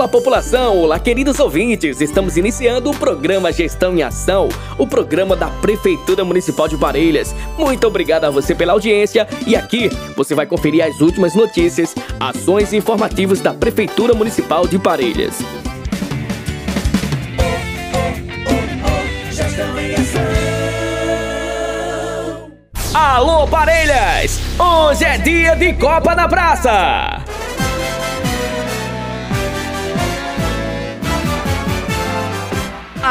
Olá, população! Olá, queridos ouvintes! Estamos iniciando o programa Gestão em Ação, o programa da Prefeitura Municipal de Parelhas. Muito obrigado a você pela audiência e aqui você vai conferir as últimas notícias, ações e informativos da Prefeitura Municipal de Parelhas. Alô, Parelhas! Hoje é dia de Copa na Praça!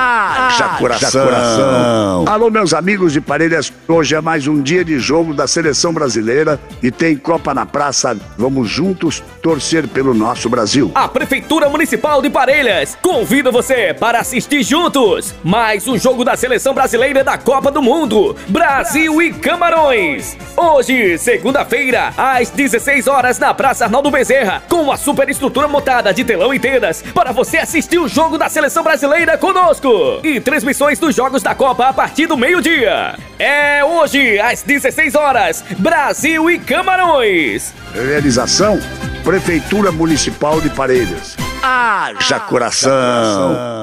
Haja coração. Alô, meus amigos de Parelhas. Hoje é mais um dia de jogo da seleção brasileira e tem Copa na Praça. Vamos juntos torcer pelo nosso Brasil. A Prefeitura Municipal de Parelhas convida você para assistir juntos mais um jogo da Seleção Brasileira da Copa do Mundo, Brasil e Camarões. Hoje, segunda-feira, às 16 horas na Praça Arnaldo Bezerra, com uma super estrutura montada de telão e tendas para você assistir o jogo da Seleção Brasileira conosco e transmissões dos jogos da Copa a partir do meio-dia. É hoje, às 16 horas, Brasil e Camarões. Realização: Prefeitura Municipal de Parelhas. Haja coração.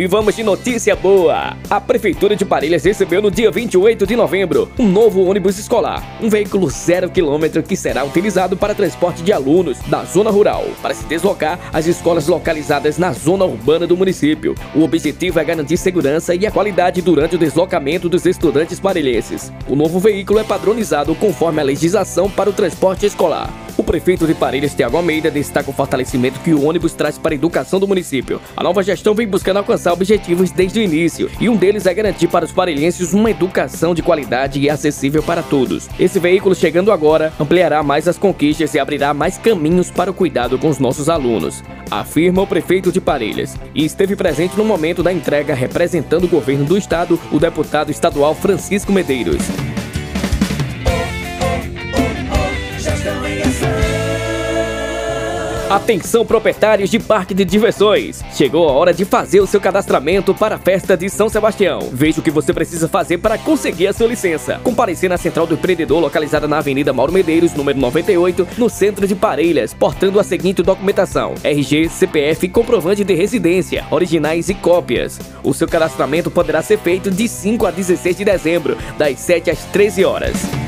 E vamos de notícia boa! A Prefeitura de Parelhas recebeu no dia 28 de novembro um novo ônibus escolar, um veículo zero quilômetro que será utilizado para transporte de alunos da zona rural, para se deslocar às escolas localizadas na zona urbana do município. O objetivo é garantir segurança e a qualidade durante o deslocamento dos estudantes parelhenses. O novo veículo é padronizado conforme a legislação para o transporte escolar. Prefeito de Parelhas, Tiago Almeida, destaca o fortalecimento que o ônibus traz para a educação do município. A nova gestão vem buscando alcançar objetivos desde o início, e um deles é garantir para os parelhenses uma educação de qualidade e acessível para todos. Esse veículo chegando agora ampliará mais as conquistas e abrirá mais caminhos para o cuidado com os nossos alunos, afirma o prefeito de Parelhas. E esteve presente no momento da entrega representando o governo do estado, o deputado estadual Francisco Medeiros. Gestão em ação. Atenção proprietários de parque de diversões! Chegou a hora de fazer o seu cadastramento para a festa de São Sebastião. Veja o que você precisa fazer para conseguir a sua licença. Comparecer na Central do Empreendedor, localizada na Avenida Mauro Medeiros, número 98, no centro de Parelhas, portando a seguinte documentação: RG, CPF, comprovante de residência, originais e cópias. O seu cadastramento poderá ser feito de 5 a 16 de dezembro, das 7 às 13 horas.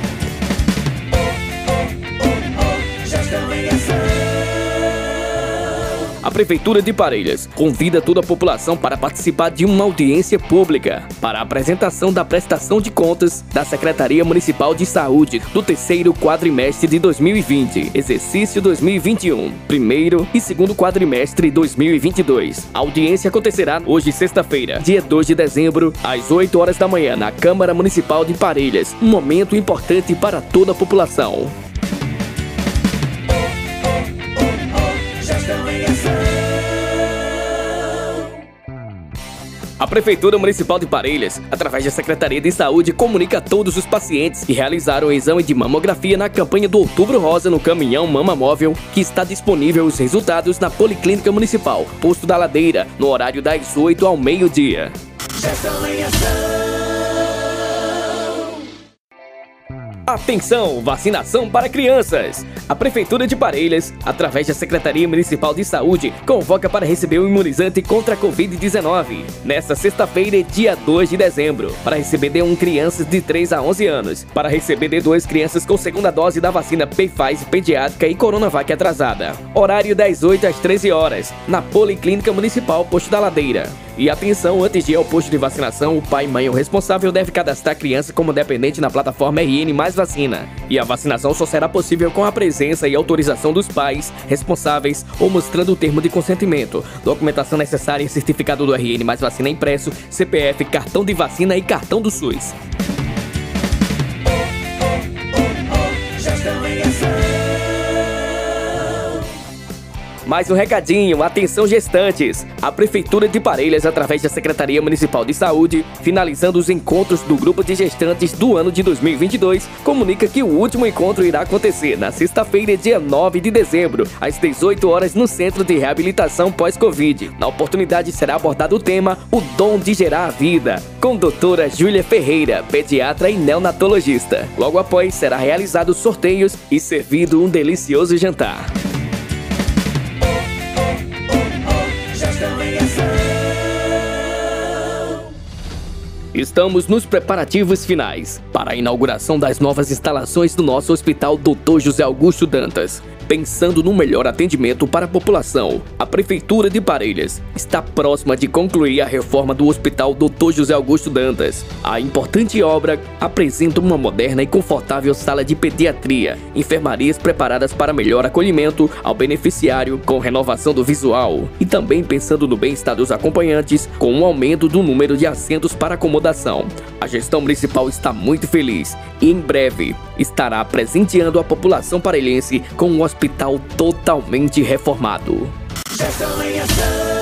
A Prefeitura de Parelhas convida toda a população para participar de uma audiência pública para a apresentação da prestação de contas da Secretaria Municipal de Saúde do terceiro quadrimestre de 2020, exercício 2021, primeiro e segundo quadrimestre 2022. A audiência acontecerá hoje, sexta-feira, dia 2 de dezembro, às 8 horas da manhã, na Câmara Municipal de Parelhas. Um momento importante para toda a população. Prefeitura Municipal de Parelhas, através da Secretaria de Saúde, comunica a todos os pacientes que realizaram o exame de mamografia na campanha do Outubro Rosa no caminhão Mama Móvel, que está disponível os resultados na Policlínica Municipal, posto da Ladeira, no horário das 8 ao meio-dia. Gestão em ação. Atenção, vacinação para crianças! A Prefeitura de Parelhas, através da Secretaria Municipal de Saúde, convoca para receber o imunizante contra a Covid-19. Nesta sexta-feira, dia 2 de dezembro, para receber D1 crianças de 3 a 11 anos, para receber D2 crianças com segunda dose da vacina Pfizer pediátrica e Coronavac atrasada. Horário das 8 às 13 horas, na Policlínica Municipal Posto da Ladeira. E atenção, antes de ir ao posto de vacinação, o pai mãe ou responsável deve cadastrar a criança como dependente na plataforma RN Mais Vacina. E a vacinação só será possível com a presença e autorização dos pais, responsáveis ou mostrando o termo de consentimento. Documentação necessária, certificado do RN Mais Vacina impresso, CPF, cartão de vacina e cartão do SUS. Mais um recadinho, atenção gestantes. A Prefeitura de Parelhas, através da Secretaria Municipal de Saúde, finalizando os encontros do grupo de gestantes do ano de 2022, comunica que o último encontro irá acontecer na sexta-feira, dia 9 de dezembro, às 18 horas no Centro de Reabilitação Pós-Covid. Na oportunidade será abordado o tema O Dom de Gerar a Vida, com doutora Júlia Ferreira, pediatra e neonatologista. Logo após será realizado sorteios e servido um delicioso jantar. Estamos nos preparativos finais para a inauguração das novas instalações do nosso Hospital Dr. José Augusto Dantas. Pensando no melhor atendimento para a população, a Prefeitura de Parelhas está próxima de concluir a reforma do Hospital Dr. José Augusto Dantas. A importante obra apresenta uma moderna e confortável sala de pediatria, enfermarias preparadas para melhor acolhimento ao beneficiário com renovação do visual e também pensando no bem-estar dos acompanhantes com um aumento do número de assentos para acomodação. A gestão municipal está muito feliz e em breve estará presenteando a população parelhense com um hospital totalmente reformado. Gestão em ação.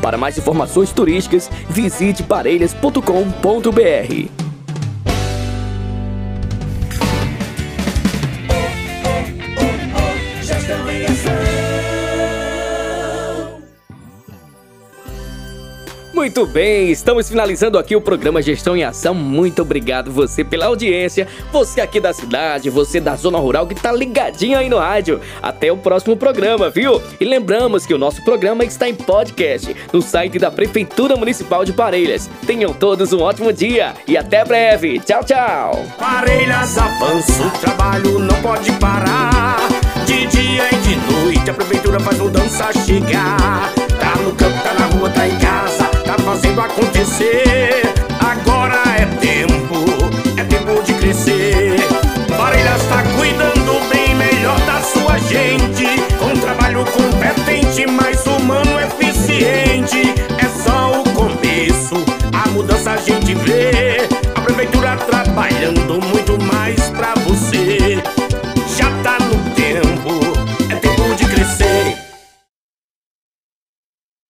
Para mais informações turísticas, visite parelhas.com.br. Muito bem, estamos finalizando aqui o programa Gestão em Ação. Muito obrigado você pela audiência, você aqui da cidade, você da zona rural que tá ligadinho aí no rádio. Até o próximo programa, viu? E lembramos que o nosso programa está em podcast no site da Prefeitura Municipal de Parelhas. Tenham todos um ótimo dia e até breve. Tchau, tchau. Parelhas avança, o trabalho não pode parar. De dia e de noite a prefeitura faz mudança chegar. Fazendo acontecer.